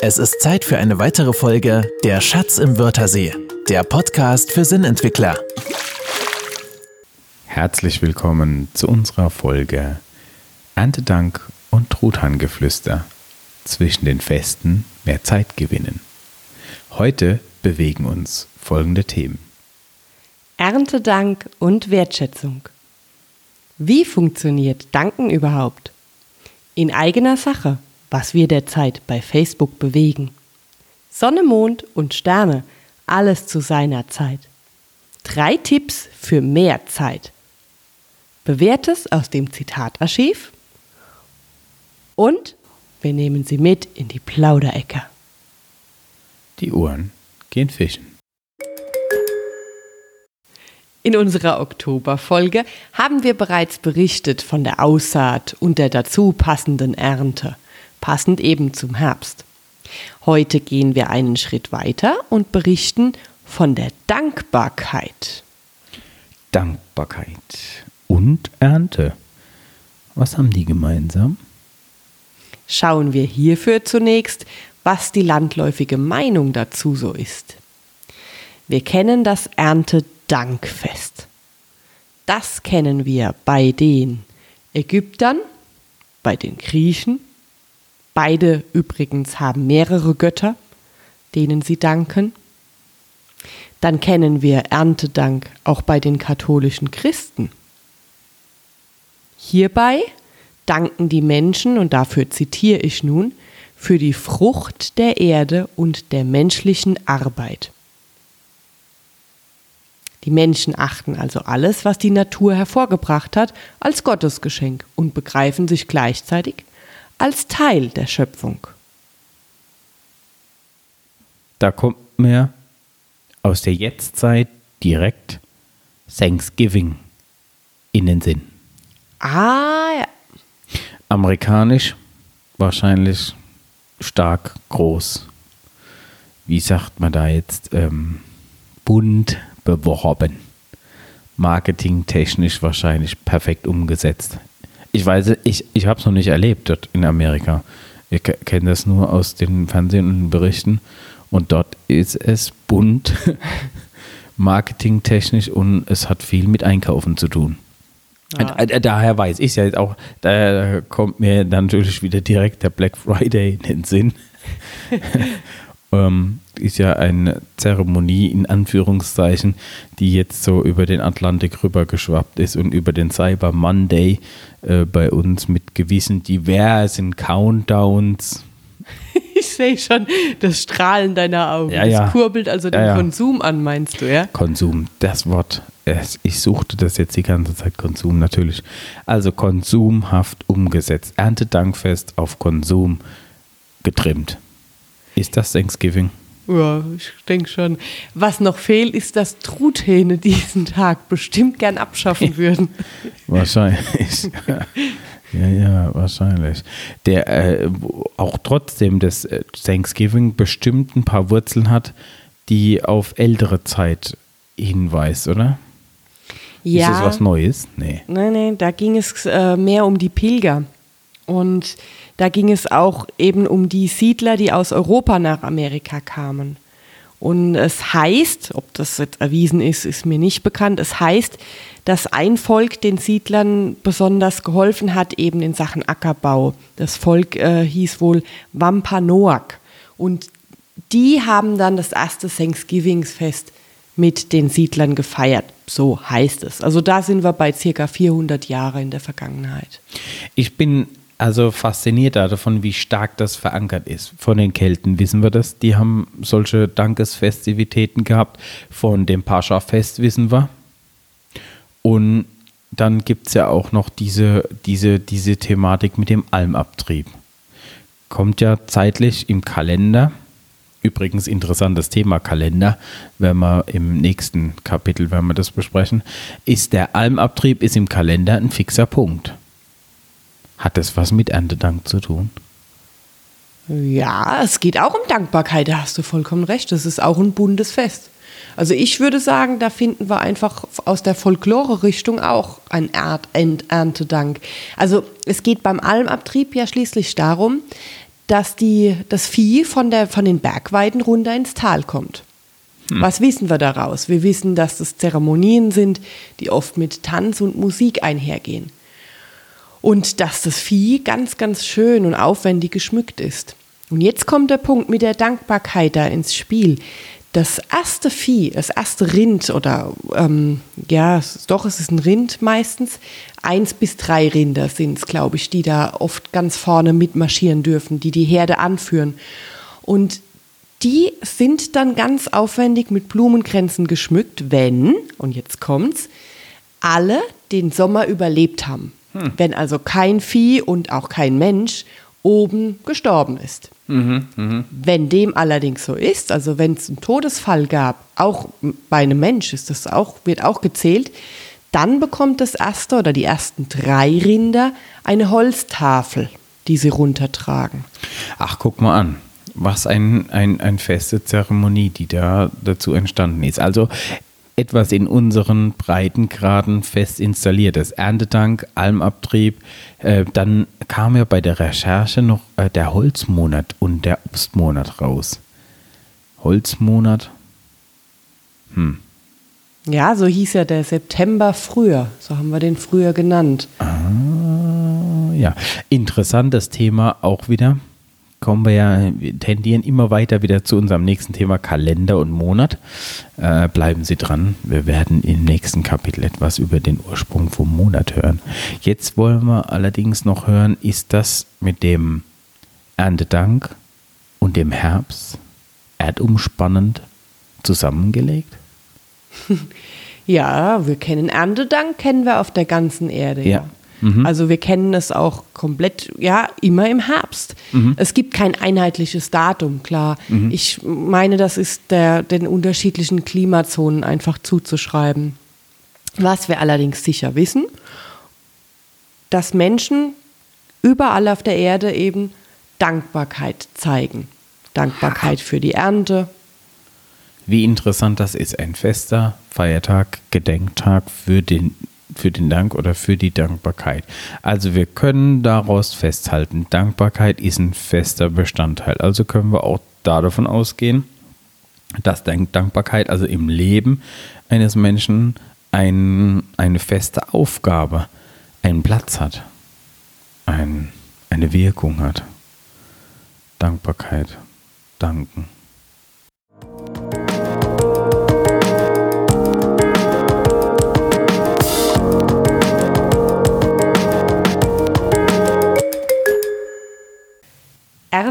Es ist Zeit für eine weitere Folge Der Schatz im Wörthersee, der Podcast für Sinnentwickler. Herzlich willkommen zu unserer Folge Erntedank und Truthahngeflüster. Zwischen den Festen mehr Zeit gewinnen. Heute bewegen uns folgende Themen. Erntedank und Wertschätzung. Wie funktioniert Danken überhaupt? In eigener Sache was wir derzeit bei Facebook bewegen. Sonne, Mond und Sterne, alles zu seiner Zeit. Drei Tipps für mehr Zeit. Bewährtes aus dem Zitatarchiv und wir nehmen Sie mit in die Plauderecke. Die Uhren gehen fischen. In unserer Oktoberfolge haben wir bereits berichtet von der Aussaat und der dazu passenden Ernte passend eben zum Herbst. Heute gehen wir einen Schritt weiter und berichten von der Dankbarkeit. Dankbarkeit und Ernte. Was haben die gemeinsam? Schauen wir hierfür zunächst, was die landläufige Meinung dazu so ist. Wir kennen das Erntedankfest. Das kennen wir bei den Ägyptern, bei den Griechen, Beide übrigens haben mehrere Götter, denen sie danken. Dann kennen wir Erntedank auch bei den katholischen Christen. Hierbei danken die Menschen, und dafür zitiere ich nun, für die Frucht der Erde und der menschlichen Arbeit. Die Menschen achten also alles, was die Natur hervorgebracht hat, als Gottesgeschenk und begreifen sich gleichzeitig als Teil der Schöpfung. Da kommt mir aus der Jetztzeit direkt Thanksgiving in den Sinn. Ah, ja. Amerikanisch wahrscheinlich stark groß. Wie sagt man da jetzt? Ähm, bunt beworben. Marketingtechnisch wahrscheinlich perfekt umgesetzt. Ich weiß, ich, ich habe es noch nicht erlebt dort in Amerika. Ich kenne das nur aus den Fernsehen und Berichten. Und dort ist es bunt, marketingtechnisch und es hat viel mit Einkaufen zu tun. Ja. Daher weiß ich ja jetzt auch, da kommt mir dann natürlich wieder direkt der Black Friday in den Sinn. ähm, ist ja eine Zeremonie in Anführungszeichen, die jetzt so über den Atlantik rübergeschwappt ist und über den Cyber Monday äh, bei uns mit gewissen diversen Countdowns. Ich sehe schon das Strahlen deiner Augen. Ja, ja. Das kurbelt also den ja, Konsum an, meinst du, ja? Konsum, das Wort. Ich suchte das jetzt die ganze Zeit, Konsum natürlich. Also konsumhaft umgesetzt. Erntedankfest auf Konsum getrimmt. Ist das Thanksgiving? Ja, ich denke schon. Was noch fehlt, ist, dass Truthähne diesen Tag bestimmt gern abschaffen würden. Wahrscheinlich. Ja, ja, wahrscheinlich. Der äh, auch trotzdem das äh, Thanksgiving bestimmt ein paar Wurzeln hat, die auf ältere Zeit hinweist, oder? Ja. Ist das was Neues? Nee. Nein, nein, da ging es äh, mehr um die Pilger. Und da ging es auch eben um die Siedler, die aus Europa nach Amerika kamen. Und es heißt, ob das jetzt erwiesen ist, ist mir nicht bekannt, es heißt, dass ein Volk den Siedlern besonders geholfen hat, eben in Sachen Ackerbau. Das Volk äh, hieß wohl Wampanoag. Und die haben dann das erste Thanksgivingsfest mit den Siedlern gefeiert. So heißt es. Also da sind wir bei circa 400 Jahre in der Vergangenheit. Ich bin also fasziniert davon, wie stark das verankert ist. Von den Kelten wissen wir das. Die haben solche Dankesfestivitäten gehabt. Von dem Pascha-Fest wissen wir. Und dann gibt es ja auch noch diese, diese, diese Thematik mit dem Almabtrieb. Kommt ja zeitlich im Kalender. Übrigens interessantes Thema Kalender, wenn wir im nächsten Kapitel, wenn wir das besprechen, ist der Almabtrieb ist im Kalender ein fixer Punkt. Hat das was mit Erntedank zu tun? Ja, es geht auch um Dankbarkeit, da hast du vollkommen recht. Das ist auch ein buntes Fest. Also ich würde sagen, da finden wir einfach aus der Folklore-Richtung auch ein Erntedank. Also es geht beim Almabtrieb ja schließlich darum, dass die, das Vieh von, der, von den Bergweiden runter ins Tal kommt. Was wissen wir daraus? Wir wissen, dass das Zeremonien sind, die oft mit Tanz und Musik einhergehen. Und dass das Vieh ganz, ganz schön und aufwendig geschmückt ist. Und jetzt kommt der Punkt mit der Dankbarkeit da ins Spiel. Das erste Vieh, das erste Rind oder ähm, ja, doch, es ist ein Rind meistens. Eins bis drei Rinder sind es, glaube ich, die da oft ganz vorne mitmarschieren dürfen, die die Herde anführen. Und die sind dann ganz aufwendig mit Blumenkränzen geschmückt, wenn, und jetzt kommt's, alle den Sommer überlebt haben. Wenn also kein Vieh und auch kein Mensch oben gestorben ist. Wenn dem allerdings so ist, also wenn es einen Todesfall gab, auch bei einem Mensch ist das auch, wird auch gezählt, dann bekommt das erste oder die ersten drei Rinder eine Holztafel, die sie runtertragen. Ach, guck mal an. Was ein, ein, ein feste Zeremonie, die da dazu entstanden ist. Also etwas in unseren Breitengraden fest installiertes. Erntedank, Almabtrieb. Äh, dann kam ja bei der Recherche noch äh, der Holzmonat und der Obstmonat raus. Holzmonat. Ja, so hieß ja der September früher. So haben wir den früher genannt. Ja, interessantes Thema auch wieder. Kommen wir ja, wir tendieren immer weiter wieder zu unserem nächsten Thema Kalender und Monat. Äh, bleiben Sie dran. Wir werden im nächsten Kapitel etwas über den Ursprung vom Monat hören. Jetzt wollen wir allerdings noch hören, ist das mit dem Erntedank und dem Herbst erdumspannend zusammengelegt? Ja, wir kennen Erntedank, kennen wir auf der ganzen Erde. Ja. Also wir kennen es auch komplett, ja, immer im Herbst. Es gibt kein einheitliches Datum, klar. Ich meine, das ist der, den unterschiedlichen Klimazonen einfach zuzuschreiben. Was wir allerdings sicher wissen, dass Menschen überall auf der Erde eben Dankbarkeit zeigen. Dankbarkeit für die Ernte, Wie interessant das ist, ein fester Feiertag, Gedenktag für den, für den Dank oder für die Dankbarkeit. Also wir können daraus festhalten, Dankbarkeit ist ein fester Bestandteil. Also können wir auch da davon ausgehen, dass Dank- Dankbarkeit also im Leben eines Menschen ein, eine feste Aufgabe, einen Platz hat, ein, eine Wirkung hat. Dankbarkeit, danken.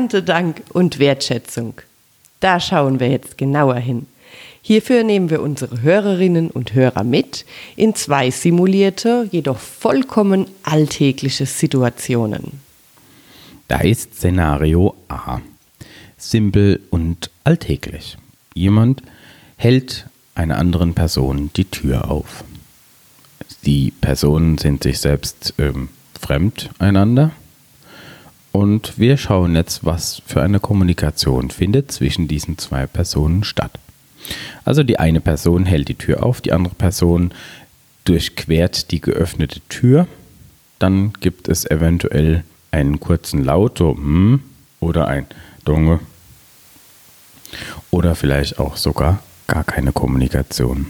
Erntedank und Wertschätzung. Da schauen wir jetzt genauer hin. Hierfür nehmen wir unsere Hörerinnen und Hörer mit in zwei simulierte, jedoch vollkommen alltägliche Situationen. Da ist Szenario A. Simpel und alltäglich. Jemand hält einer anderen Person die Tür auf. Die Personen sind sich selbst ähm, fremd einander. Und wir schauen jetzt, was für eine Kommunikation findet zwischen diesen zwei Personen statt. Also die eine Person hält die Tür auf, die andere Person durchquert die geöffnete Tür. Dann gibt es eventuell einen kurzen Laut, so hm, oder ein Dunge. Oder vielleicht auch sogar gar keine Kommunikation.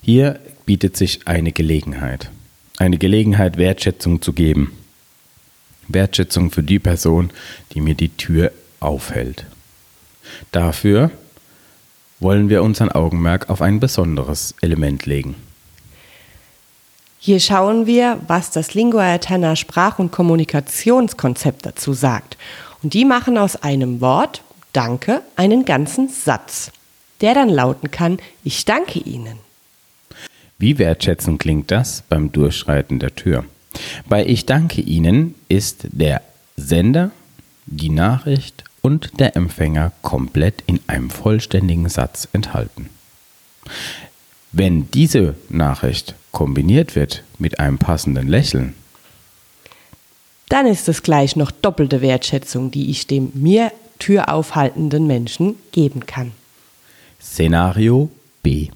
Hier bietet sich eine Gelegenheit. Eine Gelegenheit, Wertschätzung zu geben. Wertschätzung für die Person, die mir die Tür aufhält. Dafür wollen wir unseren Augenmerk auf ein besonderes Element legen. Hier schauen wir, was das Lingua Eterna Sprach- und Kommunikationskonzept dazu sagt. Und die machen aus einem Wort, Danke, einen ganzen Satz, der dann lauten kann, ich danke Ihnen. Wie wertschätzend klingt das beim Durchschreiten der Tür? Bei Ich danke Ihnen ist der Sender, die Nachricht und der Empfänger komplett in einem vollständigen Satz enthalten. Wenn diese Nachricht kombiniert wird mit einem passenden Lächeln, Dann ist es gleich noch doppelte Wertschätzung, die ich dem mir Tür aufhaltenden Menschen geben kann. Szenario B.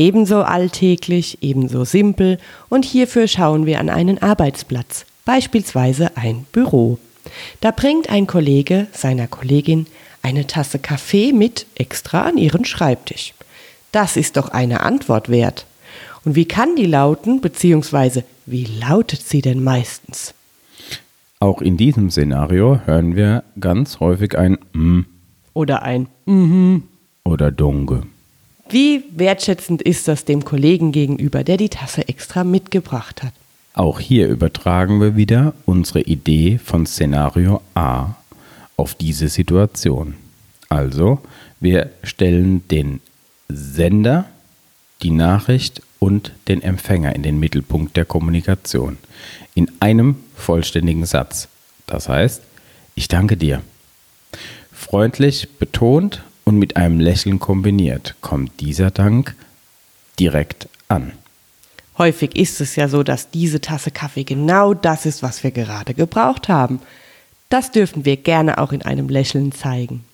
Ebenso alltäglich, ebenso simpel und hierfür schauen wir an einen Arbeitsplatz, beispielsweise ein Büro. Da bringt ein Kollege seiner Kollegin eine Tasse Kaffee mit extra an ihren Schreibtisch. Das ist doch eine Antwort wert. Und wie kann die lauten, beziehungsweise wie lautet sie denn meistens? Auch in diesem Szenario hören wir ganz häufig ein M Oder ein Mhm. oder Dunge. Wie wertschätzend ist das dem Kollegen gegenüber, der die Tasse extra mitgebracht hat? Auch hier übertragen wir wieder unsere Idee von Szenario A auf diese Situation. Also, wir stellen den Sender, die Nachricht und den Empfänger in den Mittelpunkt der Kommunikation. In einem vollständigen Satz. Das heißt, ich danke dir. Freundlich betont und mit einem Lächeln kombiniert kommt dieser Dank direkt an. Häufig ist es ja so, dass diese Tasse Kaffee genau das ist, was wir gerade gebraucht haben. Das dürfen wir gerne auch in einem Lächeln zeigen.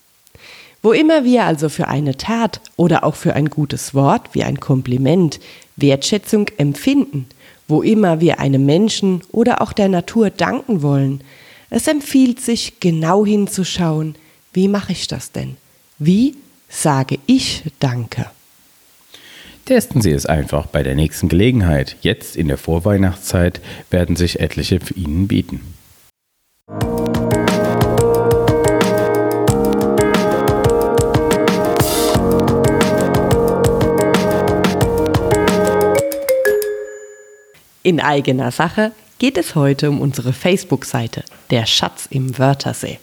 Wo immer wir also für eine Tat oder auch für ein gutes Wort wie ein Kompliment Wertschätzung empfinden, wo immer wir einem Menschen oder auch der Natur danken wollen, es empfiehlt sich genau hinzuschauen, wie mache ich das denn? Wie sage ich Danke? Testen Sie es einfach bei der nächsten Gelegenheit. Jetzt in der Vorweihnachtszeit werden sich etliche für Ihnen bieten. In eigener Sache geht es heute um unsere Facebook-Seite, der Schatz im Wörthersee.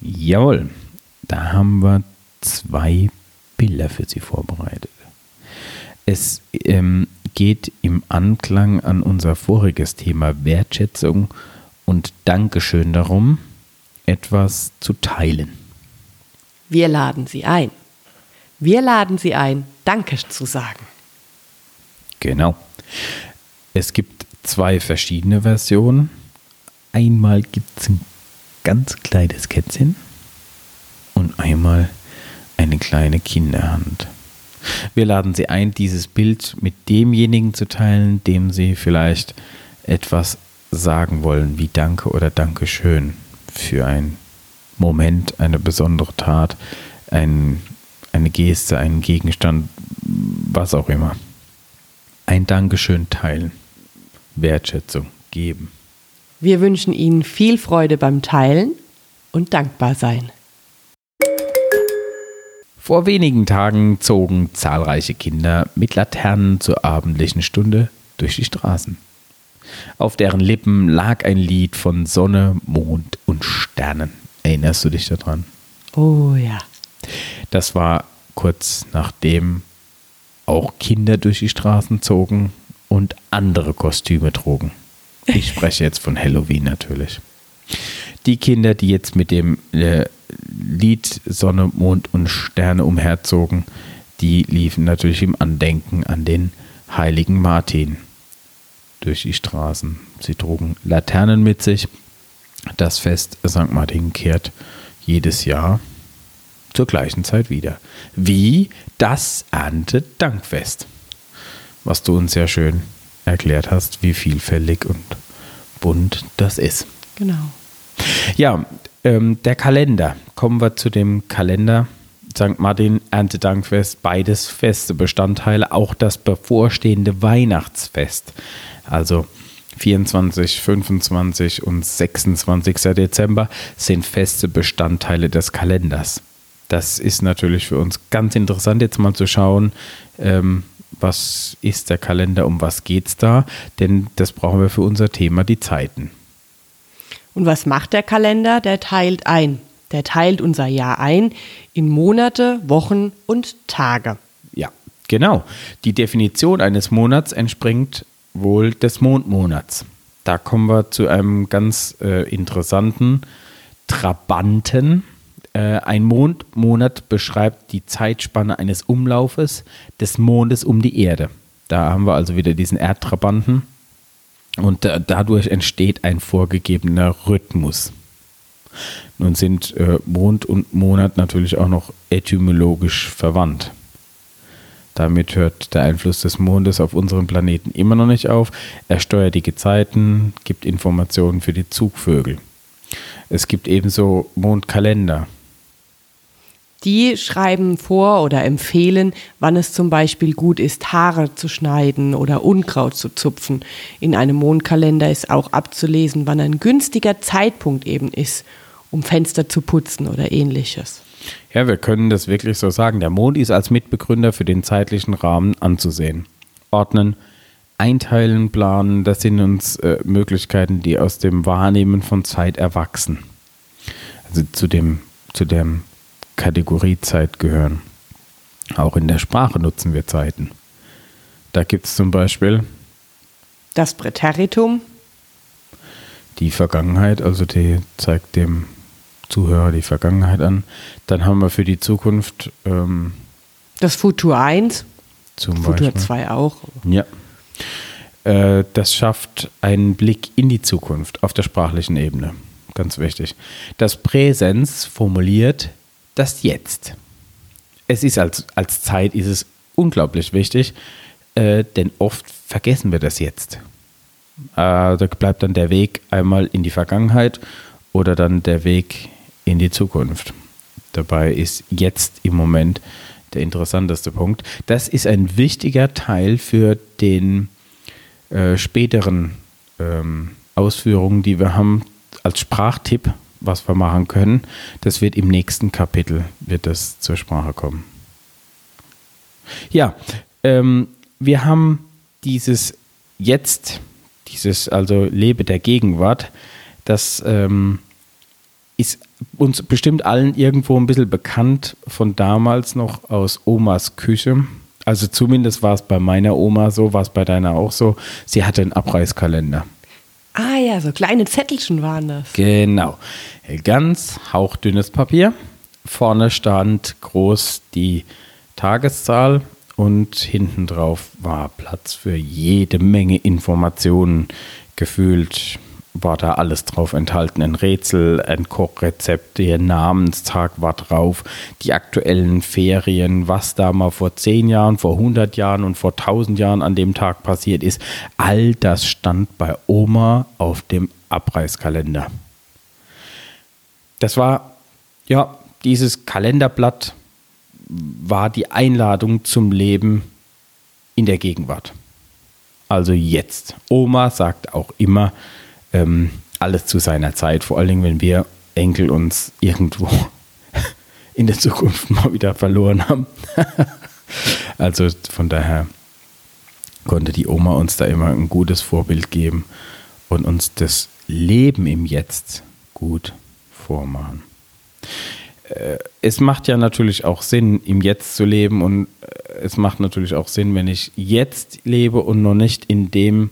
Jawohl, da haben wir zwei Bilder für Sie vorbereitet. Es ähm, geht im Anklang an unser voriges Thema Wertschätzung und Dankeschön darum, etwas zu teilen. Wir laden Sie ein. Wir laden Sie ein, Danke zu sagen. Genau. Es gibt zwei verschiedene Versionen. Einmal gibt es ein ganz kleines Kätzchen einmal eine kleine Kinderhand. Wir laden Sie ein, dieses Bild mit demjenigen zu teilen, dem Sie vielleicht etwas sagen wollen, wie Danke oder Dankeschön für einen Moment, eine besondere Tat, ein, eine Geste, einen Gegenstand, was auch immer. Ein Dankeschön teilen, Wertschätzung geben. Wir wünschen Ihnen viel Freude beim Teilen und dankbar sein. Vor wenigen Tagen zogen zahlreiche Kinder mit Laternen zur abendlichen Stunde durch die Straßen. Auf deren Lippen lag ein Lied von Sonne, Mond und Sternen. Erinnerst du dich daran? Oh ja. Das war kurz nachdem auch Kinder durch die Straßen zogen und andere Kostüme trugen. Ich spreche jetzt von Halloween natürlich. Die Kinder, die jetzt mit dem äh, Lied Sonne, Mond und Sterne umherzogen, die liefen natürlich im Andenken an den heiligen Martin durch die Straßen. Sie trugen Laternen mit sich. Das Fest St. Martin kehrt jedes Jahr zur gleichen Zeit wieder. Wie das Erntedankfest. Was du uns sehr schön erklärt hast, wie vielfältig und bunt das ist. Genau. Ja, ähm, der Kalender. Kommen wir zu dem Kalender. St. Martin, Erntedankfest, beides feste Bestandteile, auch das bevorstehende Weihnachtsfest. Also 24, 25 und 26. Dezember sind feste Bestandteile des Kalenders. Das ist natürlich für uns ganz interessant, jetzt mal zu schauen, ähm, was ist der Kalender, um was geht es da, denn das brauchen wir für unser Thema, die Zeiten. Und was macht der Kalender? Der teilt ein. Der teilt unser Jahr ein in Monate, Wochen und Tage. Ja, genau. Die Definition eines Monats entspringt wohl des Mondmonats. Da kommen wir zu einem ganz äh, interessanten Trabanten. Äh, ein Mondmonat beschreibt die Zeitspanne eines Umlaufes des Mondes um die Erde. Da haben wir also wieder diesen Erdtrabanten. Und da, dadurch entsteht ein vorgegebener Rhythmus. Nun sind äh, Mond und Monat natürlich auch noch etymologisch verwandt. Damit hört der Einfluss des Mondes auf unseren Planeten immer noch nicht auf. Er steuert die Gezeiten, gibt Informationen für die Zugvögel. Es gibt ebenso Mondkalender. Die schreiben vor oder empfehlen, wann es zum Beispiel gut ist, Haare zu schneiden oder Unkraut zu zupfen. In einem Mondkalender ist auch abzulesen, wann ein günstiger Zeitpunkt eben ist, um Fenster zu putzen oder ähnliches. Ja, wir können das wirklich so sagen. Der Mond ist als Mitbegründer für den zeitlichen Rahmen anzusehen. Ordnen, einteilen, planen, das sind uns äh, Möglichkeiten, die aus dem Wahrnehmen von Zeit erwachsen. Also zu dem, zu dem Kategorie Zeit gehören. Auch in der Sprache nutzen wir Zeiten. Da gibt es zum Beispiel das Präteritum. Die Vergangenheit, also die zeigt dem Zuhörer die Vergangenheit an. Dann haben wir für die Zukunft ähm, das Futur 1. Zum Futur Beispiel. 2 auch. Ja. Äh, das schafft einen Blick in die Zukunft auf der sprachlichen Ebene. Ganz wichtig. Das Präsens formuliert das Jetzt. Es ist als, als Zeit ist es unglaublich wichtig, äh, denn oft vergessen wir das Jetzt. Äh, da bleibt dann der Weg einmal in die Vergangenheit oder dann der Weg in die Zukunft. Dabei ist jetzt im Moment der interessanteste Punkt. Das ist ein wichtiger Teil für den äh, späteren ähm, Ausführungen, die wir haben als Sprachtipp was wir machen können. Das wird im nächsten Kapitel wird das zur Sprache kommen. Ja, ähm, wir haben dieses Jetzt, dieses also Lebe der Gegenwart, das ähm, ist uns bestimmt allen irgendwo ein bisschen bekannt von damals noch aus Omas Küche. Also zumindest war es bei meiner Oma so, war es bei deiner auch so. Sie hatte einen Abreißkalender. Ah ja, so kleine Zettelchen waren das. Genau. Ganz hauchdünnes Papier. Vorne stand groß die Tageszahl und hinten drauf war Platz für jede Menge Informationen gefühlt war da alles drauf enthalten. Ein Rätsel, ein Kochrezept, der Namenstag war drauf, die aktuellen Ferien, was da mal vor 10 Jahren, vor 100 Jahren und vor 1000 Jahren an dem Tag passiert ist. All das stand bei Oma auf dem Abreißkalender. Das war, ja, dieses Kalenderblatt war die Einladung zum Leben in der Gegenwart. Also jetzt. Oma sagt auch immer, ähm, alles zu seiner Zeit, vor allen Dingen, wenn wir Enkel uns irgendwo in der Zukunft mal wieder verloren haben. also von daher konnte die Oma uns da immer ein gutes Vorbild geben und uns das Leben im Jetzt gut vormachen. Äh, es macht ja natürlich auch Sinn, im Jetzt zu leben und äh, es macht natürlich auch Sinn, wenn ich jetzt lebe und noch nicht in dem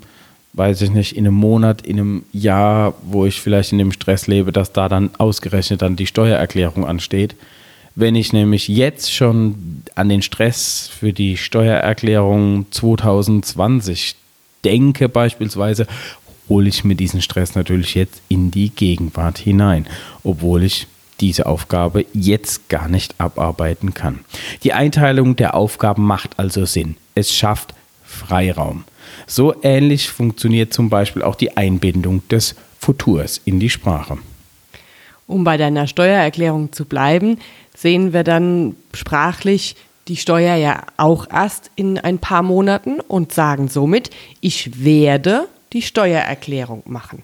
weiß ich nicht, in einem Monat, in einem Jahr, wo ich vielleicht in dem Stress lebe, dass da dann ausgerechnet dann die Steuererklärung ansteht. Wenn ich nämlich jetzt schon an den Stress für die Steuererklärung 2020 denke beispielsweise, hole ich mir diesen Stress natürlich jetzt in die Gegenwart hinein, obwohl ich diese Aufgabe jetzt gar nicht abarbeiten kann. Die Einteilung der Aufgaben macht also Sinn. Es schafft Freiraum. So ähnlich funktioniert zum Beispiel auch die Einbindung des Futurs in die Sprache. Um bei deiner Steuererklärung zu bleiben, sehen wir dann sprachlich die Steuer ja auch erst in ein paar Monaten und sagen somit, ich werde die Steuererklärung machen.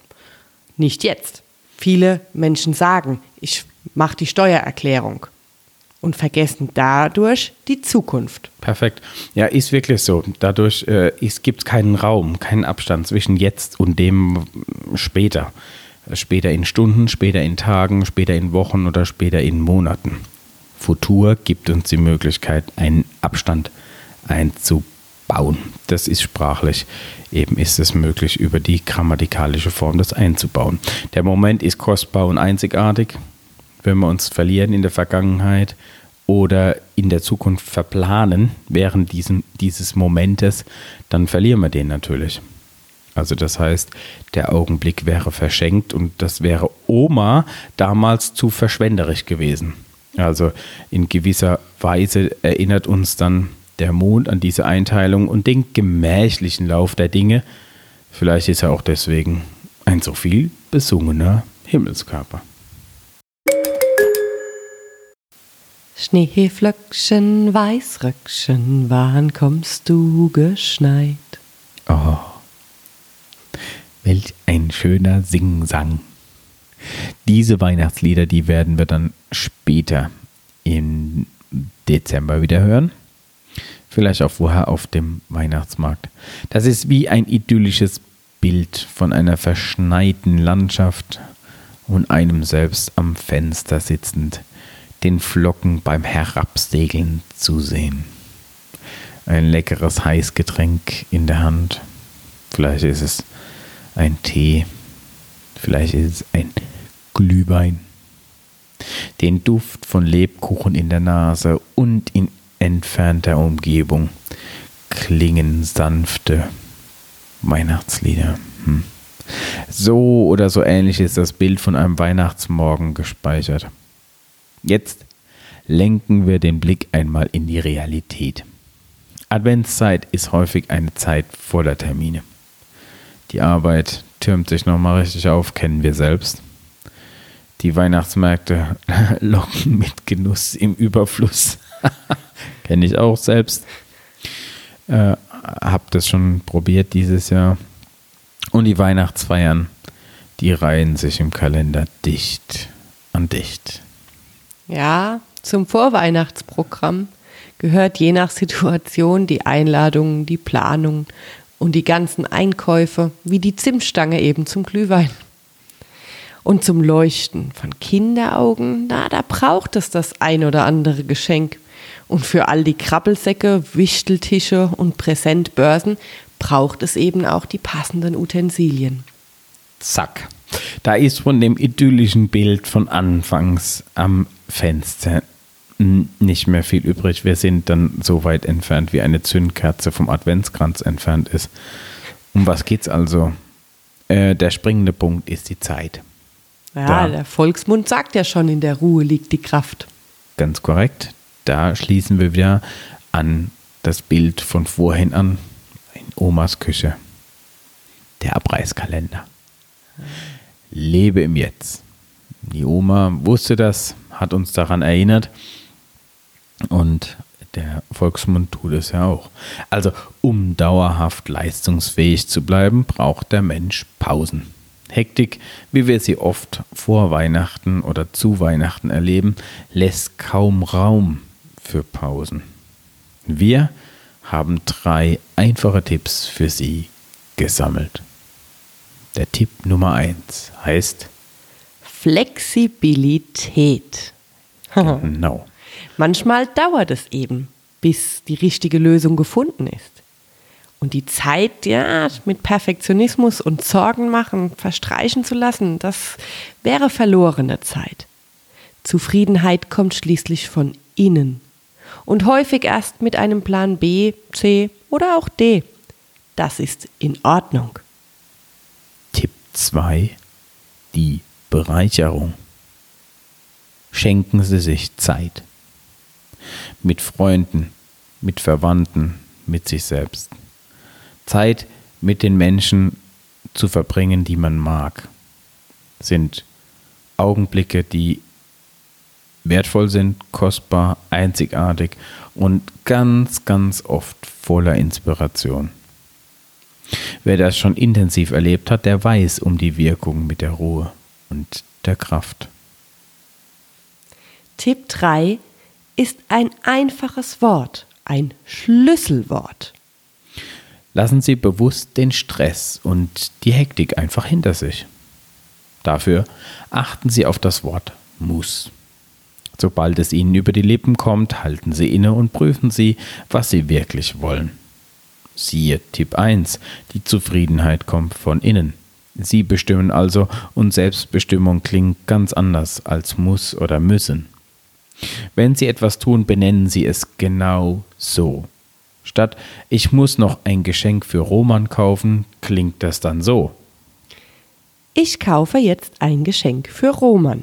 Nicht jetzt. Viele Menschen sagen, ich mache die Steuererklärung und vergessen dadurch die Zukunft. Perfekt. Ja, ist wirklich so. Dadurch äh, gibt es keinen Raum, keinen Abstand zwischen jetzt und dem später. Später in Stunden, später in Tagen, später in Wochen oder später in Monaten. Futur gibt uns die Möglichkeit, einen Abstand einzubauen. Das ist sprachlich. Eben ist es möglich, über die grammatikalische Form das einzubauen. Der Moment ist kostbar und einzigartig wenn wir uns verlieren in der Vergangenheit oder in der Zukunft verplanen während diesem, dieses Momentes, dann verlieren wir den natürlich. Also das heißt, der Augenblick wäre verschenkt und das wäre Oma damals zu verschwenderisch gewesen. Also in gewisser Weise erinnert uns dann der Mond an diese Einteilung und den gemächlichen Lauf der Dinge. Vielleicht ist er auch deswegen ein so viel besungener Himmelskörper. Schneeflöckchen, Weißröckchen, wann kommst du geschneit? Oh, welch ein schöner Singsang. Diese Weihnachtslieder, die werden wir dann später im Dezember wieder hören. Vielleicht auch vorher auf dem Weihnachtsmarkt. Das ist wie ein idyllisches Bild von einer verschneiten Landschaft und einem selbst am Fenster sitzend, den Flocken beim Herabsegeln zusehen. Ein leckeres Heißgetränk in der Hand. Vielleicht ist es ein Tee. Vielleicht ist es ein Glühwein. Den Duft von Lebkuchen in der Nase und in entfernter Umgebung klingen sanfte Weihnachtslieder. Hm. So oder so ähnlich ist das Bild von einem Weihnachtsmorgen gespeichert. Jetzt lenken wir den Blick einmal in die Realität. Adventszeit ist häufig eine Zeit voller Termine. Die Arbeit türmt sich nochmal richtig auf, kennen wir selbst. Die Weihnachtsmärkte locken mit Genuss im Überfluss. Kenne ich auch selbst. Äh, hab das schon probiert dieses Jahr. Und die Weihnachtsfeiern, die reihen sich im Kalender dicht an dicht. Ja, zum Vorweihnachtsprogramm gehört je nach Situation die Einladung, die Planung und die ganzen Einkäufe, wie die Zimtstange eben zum Glühwein. Und zum Leuchten von Kinderaugen, na, da braucht es das ein oder andere Geschenk. Und für all die Krabbelsäcke, Wichteltische und Präsentbörsen braucht es eben auch die passenden Utensilien. Zack. Da ist von dem idyllischen Bild von anfangs am Fenster nicht mehr viel übrig. Wir sind dann so weit entfernt, wie eine Zündkerze vom Adventskranz entfernt ist. Um was geht's also? Äh, der springende Punkt ist die Zeit. Ja, da. der Volksmund sagt ja schon, in der Ruhe liegt die Kraft. Ganz korrekt. Da schließen wir wieder an das Bild von vorhin an in Omas Küche. Der Abreißkalender. Lebe im Jetzt. Die Oma wusste das, hat uns daran erinnert und der Volksmund tut es ja auch. Also, um dauerhaft leistungsfähig zu bleiben, braucht der Mensch Pausen. Hektik, wie wir sie oft vor Weihnachten oder zu Weihnachten erleben, lässt kaum Raum für Pausen. Wir haben drei einfache Tipps für Sie gesammelt. Der Tipp Nummer eins heißt Flexibilität. genau. Manchmal dauert es eben, bis die richtige Lösung gefunden ist. Und die Zeit, ja, mit Perfektionismus und Sorgen machen, verstreichen zu lassen, das wäre verlorene Zeit. Zufriedenheit kommt schließlich von innen und häufig erst mit einem Plan B, C oder auch D. Das ist in Ordnung. Tipp 2. Die Bereicherung. Schenken Sie sich Zeit. Mit Freunden, mit Verwandten, mit sich selbst. Zeit mit den Menschen zu verbringen, die man mag, sind Augenblicke, die wertvoll sind, kostbar, einzigartig und ganz, ganz oft voller Inspiration. Wer das schon intensiv erlebt hat, der weiß um die Wirkung mit der Ruhe und der Kraft. Tipp 3 ist ein einfaches Wort, ein Schlüsselwort. Lassen Sie bewusst den Stress und die Hektik einfach hinter sich. Dafür achten Sie auf das Wort muss. Sobald es Ihnen über die Lippen kommt, halten Sie inne und prüfen Sie, was Sie wirklich wollen. Siehe Tipp 1, die Zufriedenheit kommt von innen. Sie bestimmen also und Selbstbestimmung klingt ganz anders als muss oder müssen. Wenn Sie etwas tun, benennen Sie es genau so. Statt ich muss noch ein Geschenk für Roman kaufen, klingt das dann so. Ich kaufe jetzt ein Geschenk für Roman.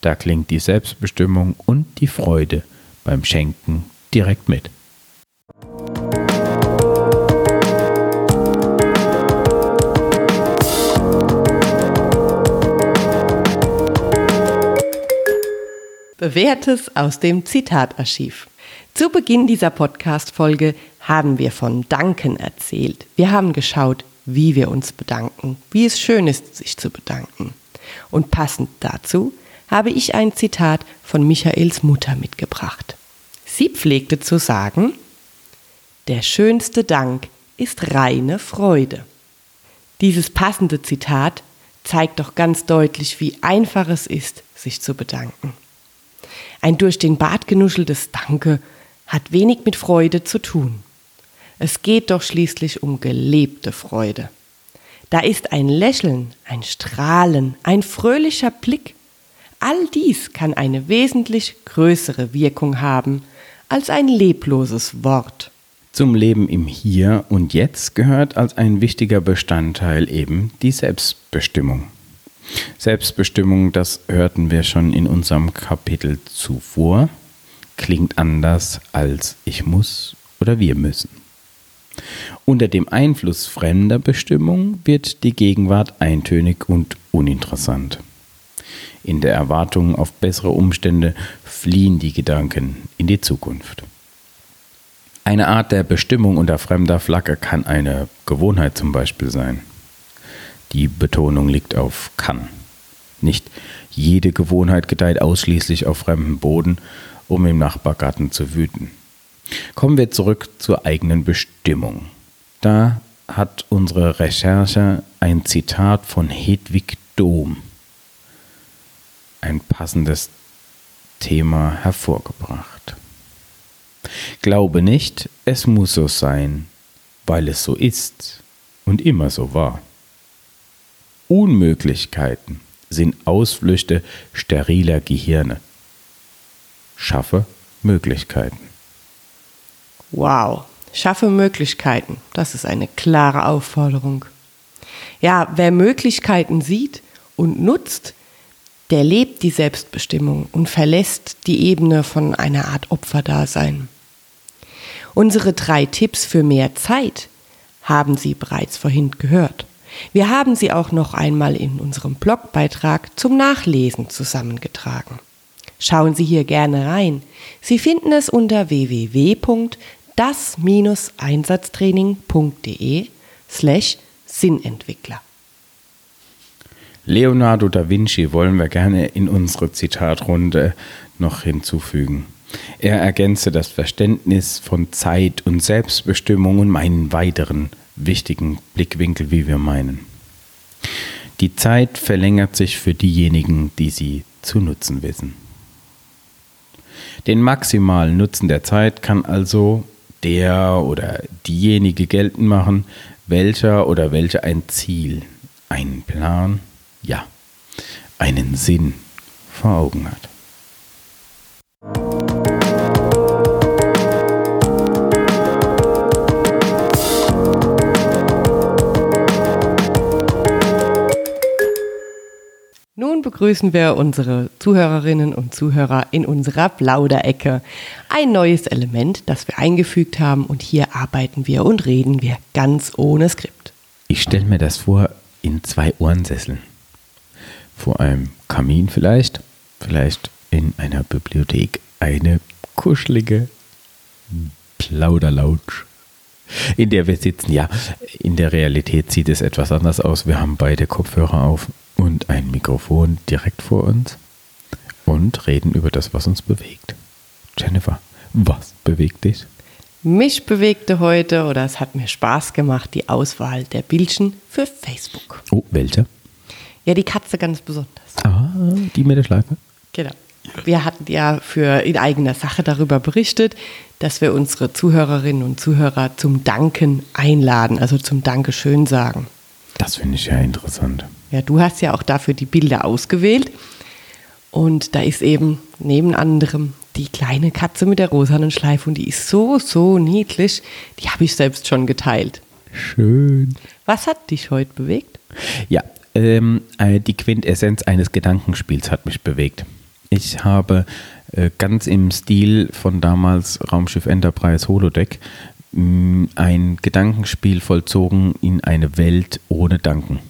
Da klingt die Selbstbestimmung und die Freude beim Schenken direkt mit. Bewährtes aus dem Zitatarchiv. Zu Beginn dieser Podcast-Folge haben wir von Danken erzählt. Wir haben geschaut, wie wir uns bedanken, wie es schön ist, sich zu bedanken. Und passend dazu habe ich ein Zitat von Michaels Mutter mitgebracht. Sie pflegte zu sagen, der schönste Dank ist reine Freude. Dieses passende Zitat zeigt doch ganz deutlich, wie einfach es ist, sich zu bedanken. Ein durch den Bart genuscheltes Danke hat wenig mit Freude zu tun. Es geht doch schließlich um gelebte Freude. Da ist ein Lächeln, ein Strahlen, ein fröhlicher Blick. All dies kann eine wesentlich größere Wirkung haben als ein lebloses Wort. Zum Leben im Hier und Jetzt gehört als ein wichtiger Bestandteil eben die Selbstbestimmung. Selbstbestimmung, das hörten wir schon in unserem Kapitel zuvor, klingt anders als ich muss oder wir müssen. Unter dem Einfluss fremder Bestimmung wird die Gegenwart eintönig und uninteressant. In der Erwartung auf bessere Umstände fliehen die Gedanken in die Zukunft. Eine Art der Bestimmung unter fremder Flagge kann eine Gewohnheit zum Beispiel sein. Die Betonung liegt auf kann. Nicht jede Gewohnheit gedeiht ausschließlich auf fremdem Boden, um im Nachbargarten zu wüten. Kommen wir zurück zur eigenen Bestimmung. Da hat unsere Recherche ein Zitat von Hedwig Dohm, ein passendes Thema hervorgebracht. Glaube nicht, es muss so sein, weil es so ist und immer so war. Unmöglichkeiten sind Ausflüchte steriler Gehirne. Schaffe Möglichkeiten. Wow, schaffe Möglichkeiten. Das ist eine klare Aufforderung. Ja, wer Möglichkeiten sieht und nutzt, der lebt die Selbstbestimmung und verlässt die Ebene von einer Art Opferdasein. Unsere drei Tipps für mehr Zeit haben Sie bereits vorhin gehört. Wir haben sie auch noch einmal in unserem Blogbeitrag zum Nachlesen zusammengetragen. Schauen Sie hier gerne rein. Sie finden es unter www.das-einsatztraining.de slash Sinnentwickler. Leonardo da Vinci wollen wir gerne in unsere Zitatrunde noch hinzufügen. Er ergänze das Verständnis von Zeit und Selbstbestimmung und meinen weiteren wichtigen Blickwinkel, wie wir meinen. Die Zeit verlängert sich für diejenigen, die sie zu nutzen wissen. Den maximalen Nutzen der Zeit kann also der oder diejenige geltend machen, welcher oder welche ein Ziel, einen Plan, ja, einen Sinn vor Augen hat. Begrüßen wir unsere Zuhörerinnen und Zuhörer in unserer Plauderecke. Ein neues Element, das wir eingefügt haben und hier arbeiten wir und reden wir ganz ohne Skript. Ich stelle mir das vor in zwei Ohrensesseln. Vor einem Kamin vielleicht, vielleicht in einer Bibliothek eine kuschelige Plauderlounge in der wir sitzen. Ja, in der Realität sieht es etwas anders aus. Wir haben beide Kopfhörer auf und ein Mikrofon direkt vor uns und reden über das, was uns bewegt. Jennifer, was bewegt dich? Mich bewegte heute, oder es hat mir Spaß gemacht, die Auswahl der Bildchen für Facebook. Oh, welche? Ja, die Katze ganz besonders. Ah, die mit der Schleife? Genau. Wir hatten ja für in eigener Sache darüber berichtet, dass wir unsere Zuhörerinnen und Zuhörer zum Danken einladen, also zum Dankeschön sagen. Das finde ich ja interessant. Ja, du hast ja auch dafür die Bilder ausgewählt. Und da ist eben neben anderem die kleine Katze mit der rosanen Schleife und die ist so, so niedlich. Die habe ich selbst schon geteilt. Schön. Was hat dich heute bewegt? Ja, ähm, äh, die Quintessenz eines Gedankenspiels hat mich bewegt. Ich habe äh, ganz im Stil von damals Raumschiff Enterprise Holodeck ein Gedankenspiel vollzogen in eine Welt ohne Danken.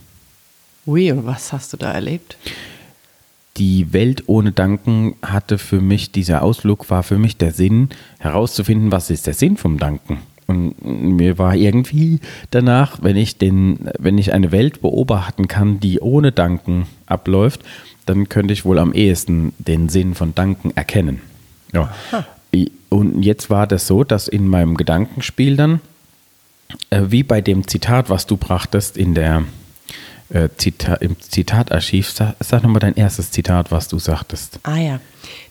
Ui, und was hast du da erlebt? die Welt ohne Danken hatte für mich, dieser Ausflug war für mich der Sinn, herauszufinden, was ist der Sinn vom Danken. Und mir war irgendwie danach, wenn ich den, wenn ich eine Welt beobachten kann, die ohne Danken abläuft, dann könnte ich wohl am ehesten den Sinn von Danken erkennen. Ja. Und jetzt war das so, dass in meinem Gedankenspiel dann, äh, wie bei dem Zitat, was du brachtest in der äh, Zita im Zitatarchiv, sag, sag nochmal dein erstes Zitat, was du sagtest. Ah ja.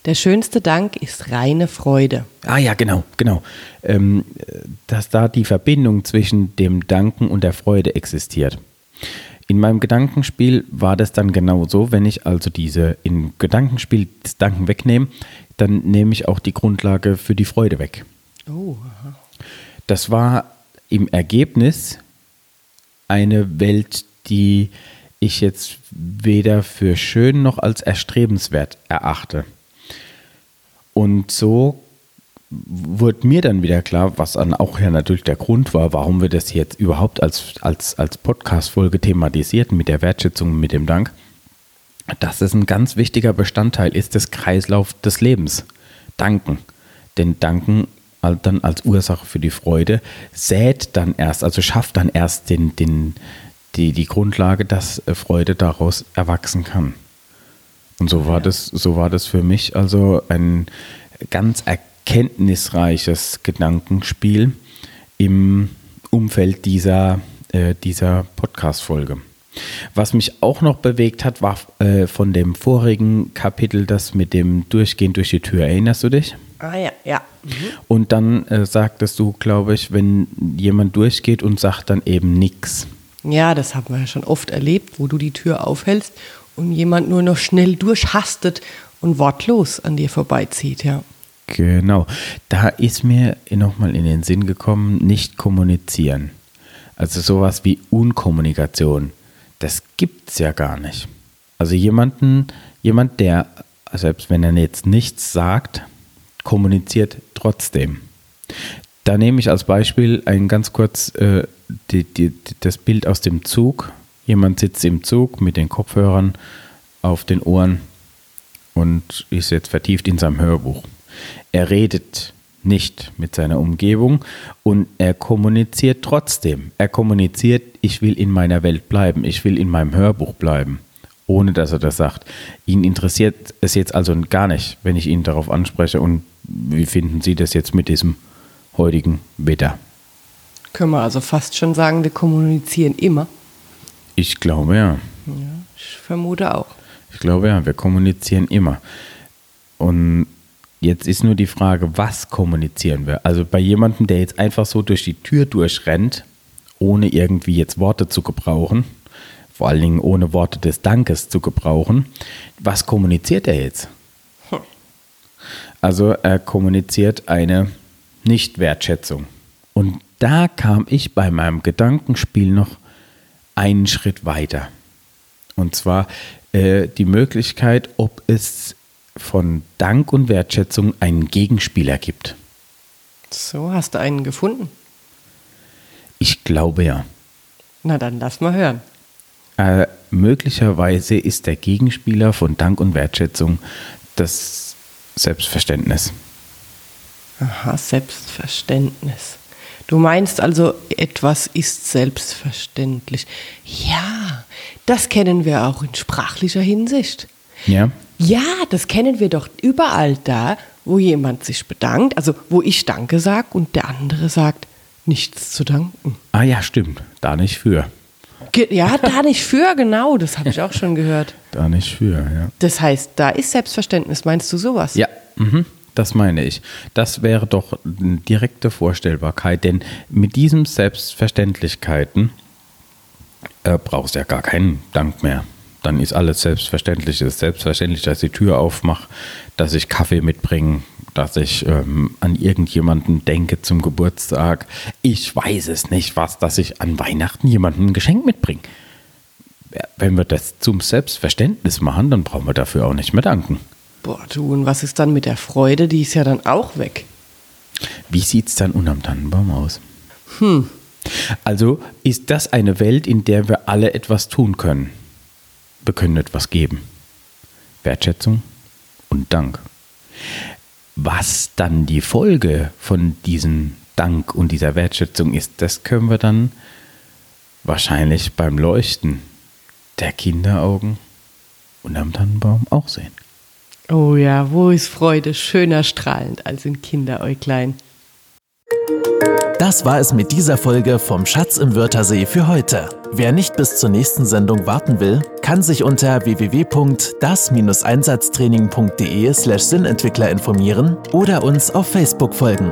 Der schönste Dank ist reine Freude. Ah ja, genau, genau. Ähm, dass da die Verbindung zwischen dem Danken und der Freude existiert. In meinem Gedankenspiel war das dann genau so, wenn ich also diese im Gedankenspiel das Danken wegnehme, dann nehme ich auch die Grundlage für die Freude weg. Oh, aha. Das war im Ergebnis eine Welt, die ich jetzt weder für schön noch als erstrebenswert erachte. Und so wurde mir dann wieder klar, was dann auch ja natürlich der Grund war, warum wir das jetzt überhaupt als, als, als Podcast-Folge thematisierten mit der Wertschätzung, mit dem Dank, dass es ein ganz wichtiger Bestandteil ist des Kreislaufs des Lebens. Danken. Denn Danken dann als Ursache für die Freude sät dann erst, also schafft dann erst den, den, die, die Grundlage, dass Freude daraus erwachsen kann. Und so war das, so war das für mich also ein ganz erkenntnisreiches Gedankenspiel im Umfeld dieser, äh, dieser Podcast-Folge. Was mich auch noch bewegt hat, war äh, von dem vorigen Kapitel das mit dem Durchgehen durch die Tür. Erinnerst du dich? Ah ja, ja. Mhm. Und dann äh, sagtest du, glaube ich, wenn jemand durchgeht und sagt dann eben nichts. Ja, das haben wir ja schon oft erlebt, wo du die Tür aufhältst und jemand nur noch schnell durchhastet und wortlos an dir vorbeizieht, ja. Genau. Da ist mir nochmal in den Sinn gekommen, nicht kommunizieren. Also sowas wie Unkommunikation. Das gibt es ja gar nicht. Also jemanden, jemand, der, selbst wenn er jetzt nichts sagt, kommuniziert trotzdem. Da nehme ich als Beispiel ein ganz kurz äh, die, die, das Bild aus dem Zug. Jemand sitzt im Zug mit den Kopfhörern auf den Ohren und ist jetzt vertieft in seinem Hörbuch. Er redet nicht mit seiner Umgebung und er kommuniziert trotzdem. Er kommuniziert, ich will in meiner Welt bleiben, ich will in meinem Hörbuch bleiben, ohne dass er das sagt. Ihn interessiert es jetzt also gar nicht, wenn ich ihn darauf anspreche und wie finden Sie das jetzt mit diesem heutigen Wetter? Können wir also fast schon sagen, wir kommunizieren immer. Ich glaube ja. Ja, ich vermute auch. Ich glaube ja, wir kommunizieren immer. Und jetzt ist nur die Frage, was kommunizieren wir? Also bei jemandem, der jetzt einfach so durch die Tür durchrennt, ohne irgendwie jetzt Worte zu gebrauchen, vor allen Dingen ohne Worte des Dankes zu gebrauchen, was kommuniziert er jetzt? Hm. Also er kommuniziert eine Nichtwertschätzung. Und da kam ich bei meinem Gedankenspiel noch einen Schritt weiter. Und zwar äh, die Möglichkeit, ob es von Dank und Wertschätzung einen Gegenspieler gibt. So, hast du einen gefunden? Ich glaube ja. Na dann lass mal hören. Äh, möglicherweise ist der Gegenspieler von Dank und Wertschätzung das Selbstverständnis. Aha, Selbstverständnis. Du meinst also, etwas ist selbstverständlich. Ja, das kennen wir auch in sprachlicher Hinsicht. Ja? Ja, das kennen wir doch überall da, wo jemand sich bedankt, also wo ich Danke sage und der andere sagt, nichts zu danken. Ah ja, stimmt. Da nicht für. Ge ja, da nicht für, genau, das habe ich auch schon gehört. Da nicht für, ja. Das heißt, da ist Selbstverständnis, meinst du sowas? Ja, mhm, das meine ich. Das wäre doch eine direkte Vorstellbarkeit, denn mit diesen Selbstverständlichkeiten äh, brauchst du ja gar keinen Dank mehr. Dann ist alles selbstverständlich. Es ist selbstverständlich, dass ich die Tür aufmache, dass ich Kaffee mitbringe, dass ich ähm, an irgendjemanden denke zum Geburtstag. Ich weiß es nicht, was, dass ich an Weihnachten jemandem ein Geschenk mitbringe. Wenn wir das zum Selbstverständnis machen, dann brauchen wir dafür auch nicht mehr danken. Boah, du, und was ist dann mit der Freude? Die ist ja dann auch weg. Wie sieht es dann unterm Tannenbaum aus? Hm. Also ist das eine Welt, in der wir alle etwas tun können. Wir können etwas geben. Wertschätzung und Dank. Was dann die Folge von diesem Dank und dieser Wertschätzung ist, das können wir dann wahrscheinlich beim Leuchten der Kinderaugen unterm Tannenbaum auch sehen. Oh ja, wo ist Freude schöner strahlend als in Kinderäuglein? Das war es mit dieser Folge vom Schatz im Wörthersee für heute. Wer nicht bis zur nächsten Sendung warten will, kann sich unter www.das-einsatztraining.de slash Sinnentwickler informieren oder uns auf Facebook folgen.